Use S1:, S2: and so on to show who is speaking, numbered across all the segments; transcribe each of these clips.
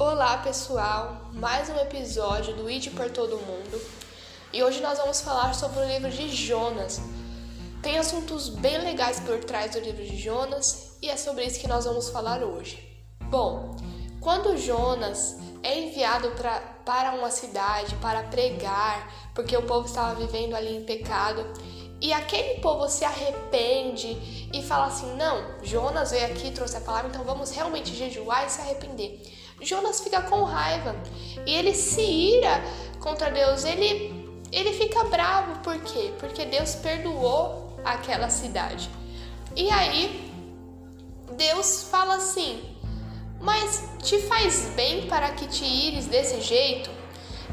S1: Olá pessoal, mais um episódio do Ide por Todo Mundo e hoje nós vamos falar sobre o livro de Jonas. Tem assuntos bem legais por trás do livro de Jonas e é sobre isso que nós vamos falar hoje. Bom, quando Jonas é enviado pra, para uma cidade para pregar, porque o povo estava vivendo ali em pecado, e aquele povo se arrepende e fala assim: não, Jonas veio aqui, trouxe a palavra, então vamos realmente jejuar e se arrepender. Jonas fica com raiva e ele se ira contra Deus. Ele, ele fica bravo, por quê? Porque Deus perdoou aquela cidade. E aí, Deus fala assim: Mas te faz bem para que te ires desse jeito?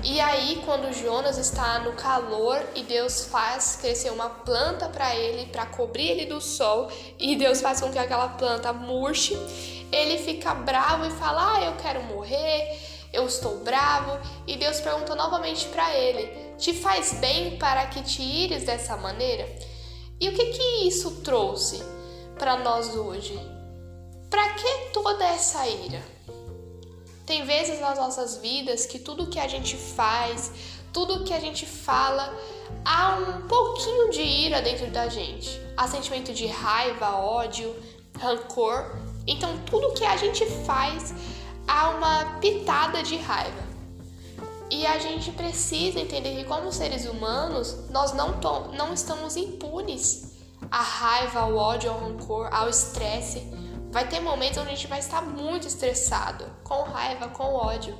S1: E aí, quando Jonas está no calor e Deus faz crescer uma planta para ele, para cobrir ele do sol, e Deus faz com que aquela planta murche, ele fica bravo e fala: Ah, eu quero morrer, eu estou bravo. E Deus pergunta novamente para ele: Te faz bem para que te ires dessa maneira? E o que que isso trouxe para nós hoje? Para que toda essa ira? Tem vezes nas nossas vidas que tudo que a gente faz, tudo que a gente fala, há um pouquinho de ira dentro da gente. Há sentimento de raiva, ódio, rancor. Então, tudo que a gente faz, há uma pitada de raiva. E a gente precisa entender que, como seres humanos, nós não, não estamos impunes à raiva, ao ódio, ao rancor, ao estresse. Vai ter momentos onde a gente vai estar muito estressado, com raiva, com ódio,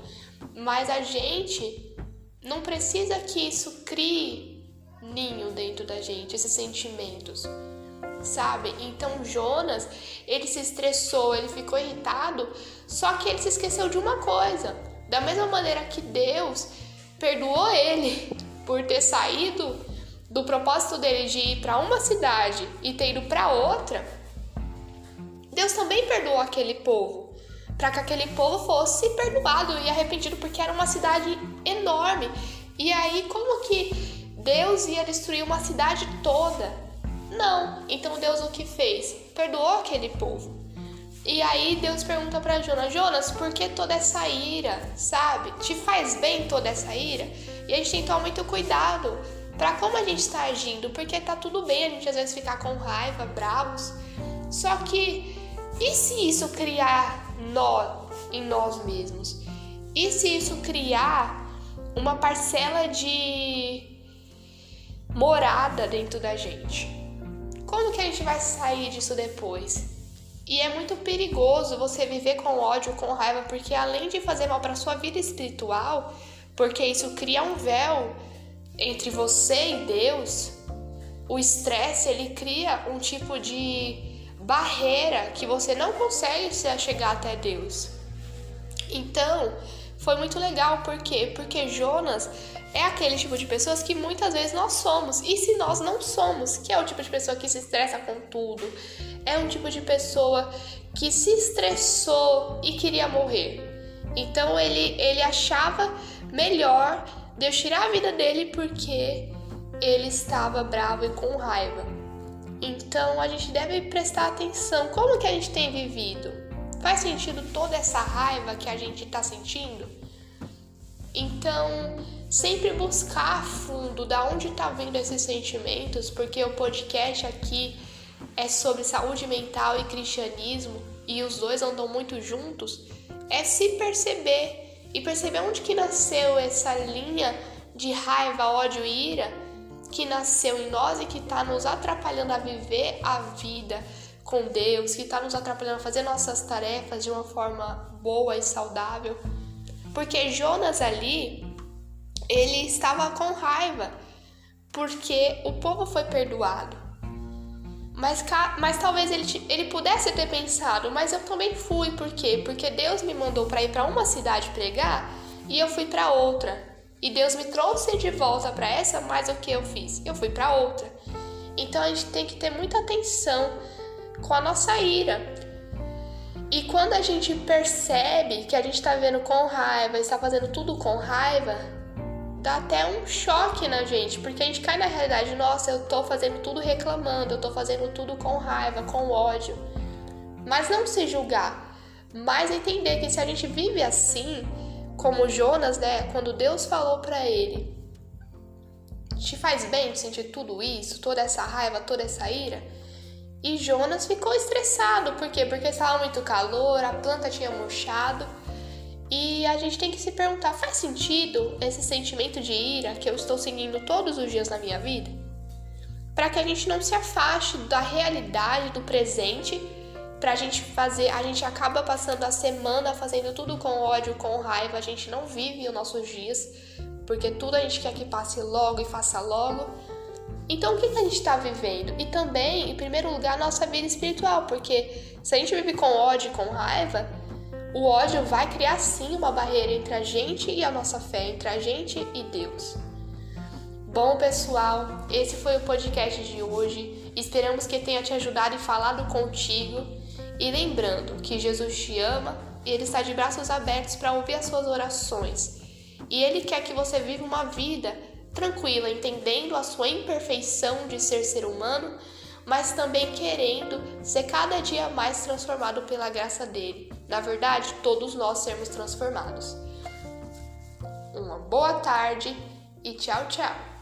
S1: mas a gente não precisa que isso crie ninho dentro da gente, esses sentimentos. Sabe? Então Jonas, ele se estressou, ele ficou irritado, só que ele se esqueceu de uma coisa. Da mesma maneira que Deus perdoou ele por ter saído do propósito dele de ir para uma cidade e ter ido para outra, Deus também perdoou aquele povo, para que aquele povo fosse perdoado e arrependido, porque era uma cidade enorme. E aí, como que Deus ia destruir uma cidade toda? Não. Então Deus o que fez? Perdoou aquele povo. E aí Deus pergunta para Jonas: Jonas, por que toda essa ira? Sabe? Te faz bem toda essa ira? E a gente tem que tomar muito cuidado para como a gente está agindo, porque tá tudo bem a gente às vezes ficar com raiva, bravos. Só que e se isso criar nó em nós mesmos? E se isso criar uma parcela de morada dentro da gente? Como que a gente vai sair disso depois? E é muito perigoso você viver com ódio, com raiva, porque além de fazer mal para sua vida espiritual, porque isso cria um véu entre você e Deus, o estresse ele cria um tipo de barreira que você não consegue se chegar até Deus. Então, foi muito legal, por quê? Porque Jonas é aquele tipo de pessoas que muitas vezes nós somos. E se nós não somos, que é o tipo de pessoa que se estressa com tudo, é um tipo de pessoa que se estressou e queria morrer. Então ele, ele achava melhor Deus tirar a vida dele porque ele estava bravo e com raiva. Então a gente deve prestar atenção como que a gente tem vivido. Faz sentido toda essa raiva que a gente está sentindo? Então, sempre buscar a fundo da onde está vindo esses sentimentos, porque o podcast aqui é sobre saúde mental e cristianismo e os dois andam muito juntos, é se perceber e perceber onde que nasceu essa linha de raiva, ódio e ira que nasceu em nós e que está nos atrapalhando a viver a vida com Deus, que está nos atrapalhando a fazer nossas tarefas de uma forma boa e saudável. Porque Jonas ali, ele estava com raiva, porque o povo foi perdoado. Mas, mas talvez ele, ele pudesse ter pensado, mas eu também fui, por quê? Porque Deus me mandou para ir para uma cidade pregar e eu fui para outra. E Deus me trouxe de volta para essa, mas o que eu fiz? Eu fui para outra. Então a gente tem que ter muita atenção com a nossa ira. E quando a gente percebe que a gente está vendo com raiva, está fazendo tudo com raiva, dá até um choque na gente, porque a gente cai na realidade, nossa, eu tô fazendo tudo reclamando, eu tô fazendo tudo com raiva, com ódio. Mas não se julgar, mas entender que se a gente vive assim, como Jonas, né, quando Deus falou para ele, te faz bem sentir tudo isso, toda essa raiva, toda essa ira? E Jonas ficou estressado, por quê? Porque estava muito calor, a planta tinha murchado. E a gente tem que se perguntar: faz sentido esse sentimento de ira que eu estou seguindo todos os dias na minha vida? Para que a gente não se afaste da realidade, do presente, para a gente fazer, a gente acaba passando a semana fazendo tudo com ódio, com raiva, a gente não vive os nossos dias, porque tudo a gente quer que passe logo e faça logo. Então, o que, que a gente está vivendo? E também, em primeiro lugar, nossa vida espiritual, porque se a gente vive com ódio e com raiva, o ódio vai criar sim uma barreira entre a gente e a nossa fé, entre a gente e Deus. Bom, pessoal, esse foi o podcast de hoje. Esperamos que tenha te ajudado e falado contigo. E lembrando que Jesus te ama e Ele está de braços abertos para ouvir as suas orações. E Ele quer que você viva uma vida tranquila, entendendo a sua imperfeição de ser ser humano mas também querendo ser cada dia mais transformado pela graça dele. Na verdade, todos nós sermos transformados. Uma boa tarde e tchau, tchau.